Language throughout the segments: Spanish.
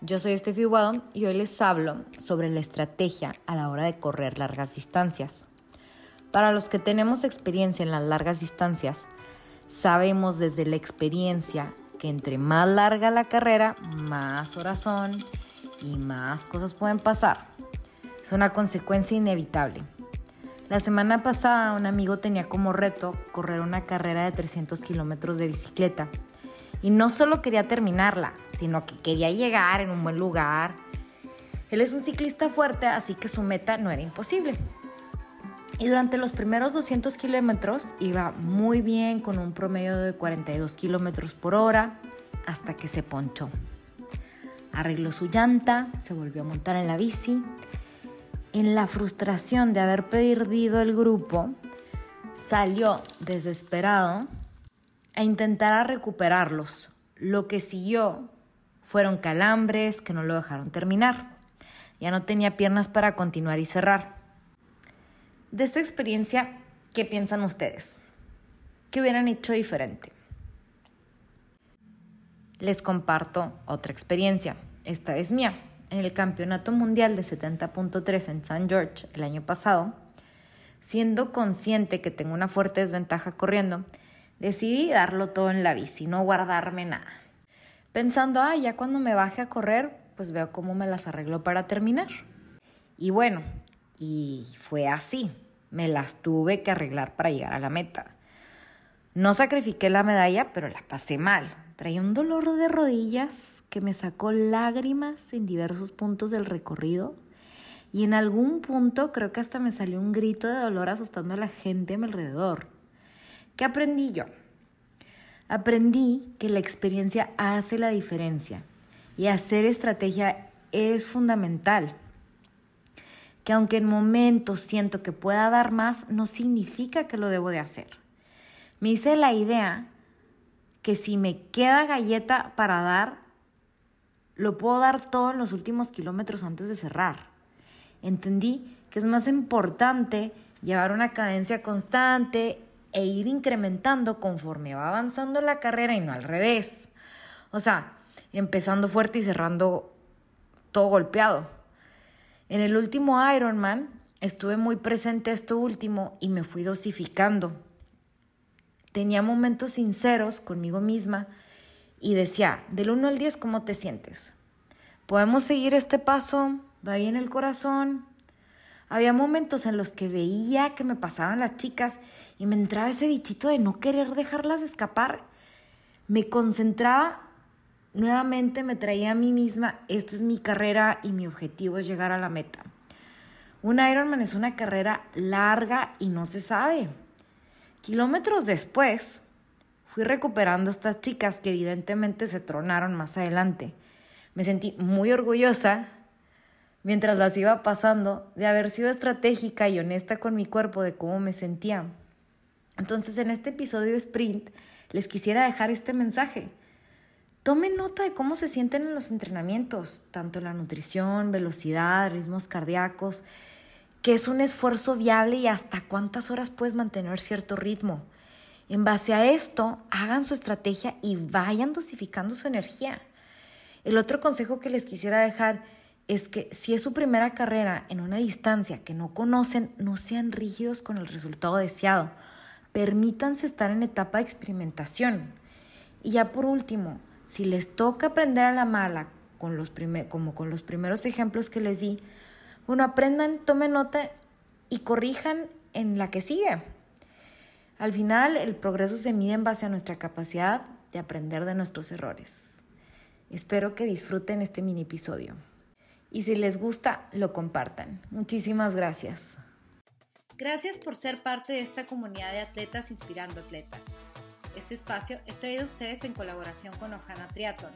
Yo soy Steffi Wadon y hoy les hablo sobre la estrategia a la hora de correr largas distancias. Para los que tenemos experiencia en las largas distancias, sabemos desde la experiencia que entre más larga la carrera, más horas y más cosas pueden pasar. Es una consecuencia inevitable. La semana pasada un amigo tenía como reto correr una carrera de 300 kilómetros de bicicleta y no solo quería terminarla, sino que quería llegar en un buen lugar. Él es un ciclista fuerte, así que su meta no era imposible. Y durante los primeros 200 kilómetros iba muy bien con un promedio de 42 kilómetros por hora hasta que se ponchó. Arregló su llanta, se volvió a montar en la bici. En la frustración de haber perdido el grupo, salió desesperado a intentar recuperarlos. Lo que siguió fueron calambres que no lo dejaron terminar. Ya no tenía piernas para continuar y cerrar. De esta experiencia, ¿qué piensan ustedes? ¿Qué hubieran hecho diferente? Les comparto otra experiencia, esta es mía. En el Campeonato Mundial de 70.3 en San George el año pasado, siendo consciente que tengo una fuerte desventaja corriendo, Decidí darlo todo en la bici, no guardarme nada. Pensando, ah, ya cuando me baje a correr, pues veo cómo me las arreglo para terminar. Y bueno, y fue así. Me las tuve que arreglar para llegar a la meta. No sacrifiqué la medalla, pero la pasé mal. Traía un dolor de rodillas que me sacó lágrimas en diversos puntos del recorrido. Y en algún punto creo que hasta me salió un grito de dolor asustando a la gente a mi alrededor. ¿Qué aprendí yo? Aprendí que la experiencia hace la diferencia y hacer estrategia es fundamental. Que aunque en momentos siento que pueda dar más, no significa que lo debo de hacer. Me hice la idea que si me queda galleta para dar, lo puedo dar todo en los últimos kilómetros antes de cerrar. Entendí que es más importante llevar una cadencia constante e ir incrementando conforme va avanzando la carrera y no al revés. O sea, empezando fuerte y cerrando todo golpeado. En el último Ironman estuve muy presente esto último y me fui dosificando. Tenía momentos sinceros conmigo misma y decía, del 1 al 10, ¿cómo te sientes? ¿Podemos seguir este paso? ¿Va bien el corazón? Había momentos en los que veía que me pasaban las chicas y me entraba ese bichito de no querer dejarlas escapar. Me concentraba nuevamente, me traía a mí misma, esta es mi carrera y mi objetivo es llegar a la meta. Un Ironman es una carrera larga y no se sabe. Kilómetros después, fui recuperando a estas chicas que evidentemente se tronaron más adelante. Me sentí muy orgullosa mientras las iba pasando, de haber sido estratégica y honesta con mi cuerpo de cómo me sentía. Entonces, en este episodio sprint, les quisiera dejar este mensaje. Tomen nota de cómo se sienten en los entrenamientos, tanto la nutrición, velocidad, ritmos cardíacos, que es un esfuerzo viable y hasta cuántas horas puedes mantener cierto ritmo. En base a esto, hagan su estrategia y vayan dosificando su energía. El otro consejo que les quisiera dejar es que si es su primera carrera en una distancia que no conocen, no sean rígidos con el resultado deseado. Permítanse estar en etapa de experimentación. Y ya por último, si les toca aprender a la mala, con los como con los primeros ejemplos que les di, bueno, aprendan, tomen nota y corrijan en la que sigue. Al final, el progreso se mide en base a nuestra capacidad de aprender de nuestros errores. Espero que disfruten este mini episodio. Y si les gusta, lo compartan. Muchísimas gracias. Gracias por ser parte de esta comunidad de atletas inspirando atletas. Este espacio es traído a ustedes en colaboración con Ojana Triathlon,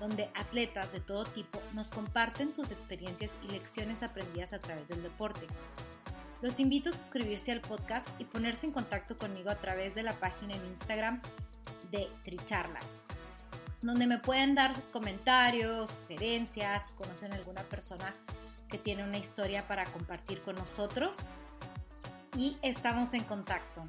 donde atletas de todo tipo nos comparten sus experiencias y lecciones aprendidas a través del deporte. Los invito a suscribirse al podcast y ponerse en contacto conmigo a través de la página en Instagram de Tricharlas, donde me pueden dar sus comentarios, sugerencias, si conocen alguna persona que tiene una historia para compartir con nosotros. Y estamos en contacto.